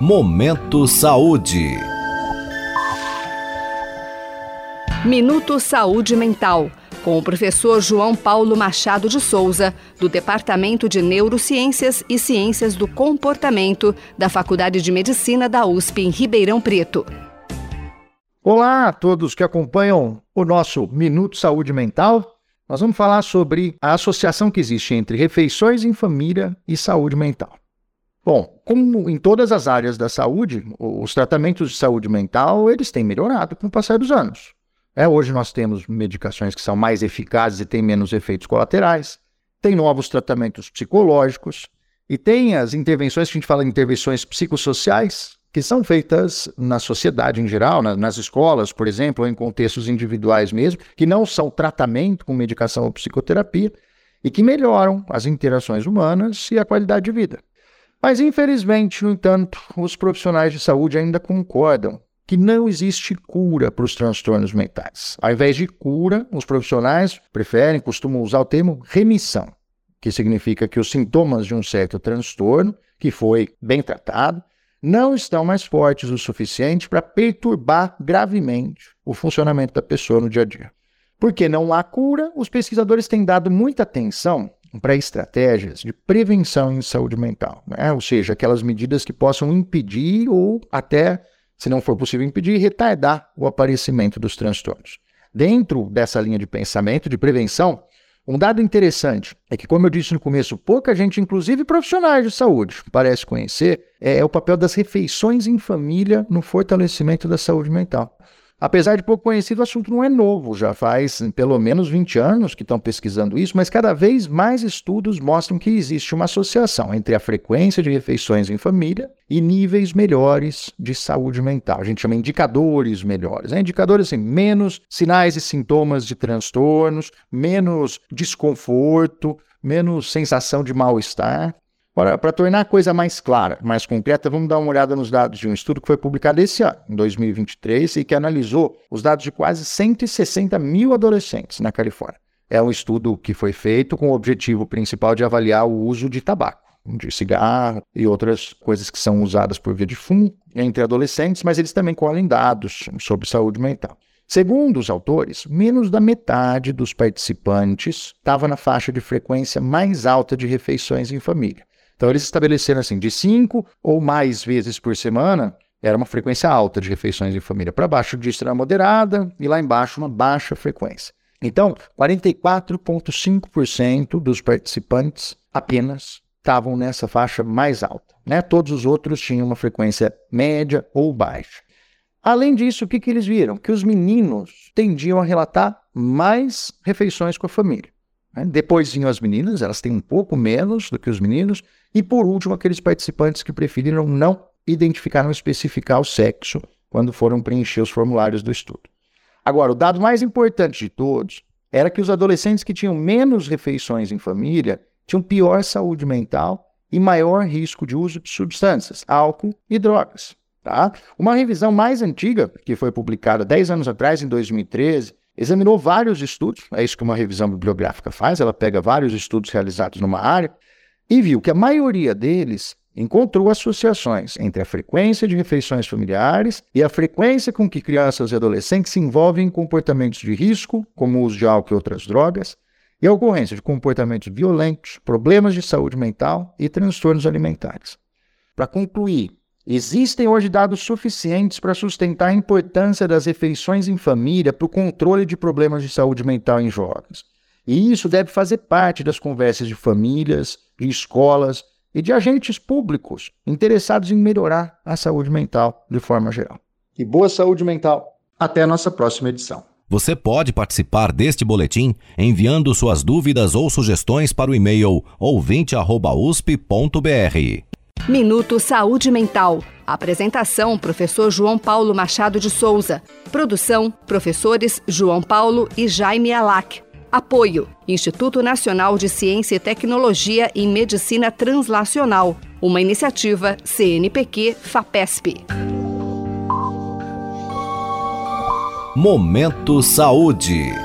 Momento Saúde. Minuto Saúde Mental, com o professor João Paulo Machado de Souza, do Departamento de Neurociências e Ciências do Comportamento da Faculdade de Medicina da USP em Ribeirão Preto. Olá a todos que acompanham o nosso Minuto Saúde Mental. Nós vamos falar sobre a associação que existe entre refeições em família e saúde mental. Bom, como em todas as áreas da saúde, os tratamentos de saúde mental eles têm melhorado com o passar dos anos. É, hoje nós temos medicações que são mais eficazes e têm menos efeitos colaterais, tem novos tratamentos psicológicos e tem as intervenções que a gente fala de intervenções psicossociais, que são feitas na sociedade em geral, na, nas escolas, por exemplo, ou em contextos individuais mesmo, que não são tratamento com medicação ou psicoterapia e que melhoram as interações humanas e a qualidade de vida. Mas, infelizmente, no entanto, os profissionais de saúde ainda concordam que não existe cura para os transtornos mentais. Ao invés de cura, os profissionais preferem, costumam usar o termo remissão, que significa que os sintomas de um certo transtorno, que foi bem tratado, não estão mais fortes o suficiente para perturbar gravemente o funcionamento da pessoa no dia a dia. Porque não há cura, os pesquisadores têm dado muita atenção para estratégias de prevenção em saúde mental, né? ou seja, aquelas medidas que possam impedir ou até, se não for possível impedir, retardar o aparecimento dos transtornos. Dentro dessa linha de pensamento de prevenção, um dado interessante é que, como eu disse no começo, pouca gente, inclusive profissionais de saúde, parece conhecer, é o papel das refeições em família no fortalecimento da saúde mental. Apesar de pouco conhecido, o assunto não é novo, já faz pelo menos 20 anos que estão pesquisando isso, mas cada vez mais estudos mostram que existe uma associação entre a frequência de refeições em família e níveis melhores de saúde mental. A gente chama indicadores melhores. Né? Indicadores assim, menos sinais e sintomas de transtornos, menos desconforto, menos sensação de mal-estar. Para tornar a coisa mais clara, mais concreta, vamos dar uma olhada nos dados de um estudo que foi publicado esse ano, em 2023, e que analisou os dados de quase 160 mil adolescentes na Califórnia. É um estudo que foi feito com o objetivo principal de avaliar o uso de tabaco, de cigarro e outras coisas que são usadas por via de fumo entre adolescentes, mas eles também colhem dados sobre saúde mental. Segundo os autores, menos da metade dos participantes estava na faixa de frequência mais alta de refeições em família. Então eles estabeleceram assim, de cinco ou mais vezes por semana, era uma frequência alta de refeições em família. Para baixo disso era moderada e lá embaixo uma baixa frequência. Então, 44,5% dos participantes apenas estavam nessa faixa mais alta. Né? Todos os outros tinham uma frequência média ou baixa. Além disso, o que, que eles viram? Que os meninos tendiam a relatar mais refeições com a família. Né? Depois vinham as meninas, elas têm um pouco menos do que os meninos. E por último, aqueles participantes que preferiram não identificar, não especificar o sexo quando foram preencher os formulários do estudo. Agora, o dado mais importante de todos era que os adolescentes que tinham menos refeições em família tinham pior saúde mental e maior risco de uso de substâncias, álcool e drogas. Tá? Uma revisão mais antiga, que foi publicada 10 anos atrás, em 2013, examinou vários estudos, é isso que uma revisão bibliográfica faz, ela pega vários estudos realizados numa área e viu que a maioria deles encontrou associações entre a frequência de refeições familiares e a frequência com que crianças e adolescentes se envolvem em comportamentos de risco, como o uso de álcool e outras drogas, e a ocorrência de comportamentos violentos, problemas de saúde mental e transtornos alimentares. Para concluir, Existem hoje dados suficientes para sustentar a importância das refeições em família para o controle de problemas de saúde mental em jovens. E isso deve fazer parte das conversas de famílias, de escolas e de agentes públicos interessados em melhorar a saúde mental de forma geral. E boa saúde mental. Até a nossa próxima edição. Você pode participar deste boletim enviando suas dúvidas ou sugestões para o e-mail ouvinte@usp.br. Minuto Saúde Mental. Apresentação: Professor João Paulo Machado de Souza. Produção: Professores João Paulo e Jaime Alac. Apoio: Instituto Nacional de Ciência e Tecnologia em Medicina Translacional. Uma iniciativa CNPq-FAPESP. Momento Saúde.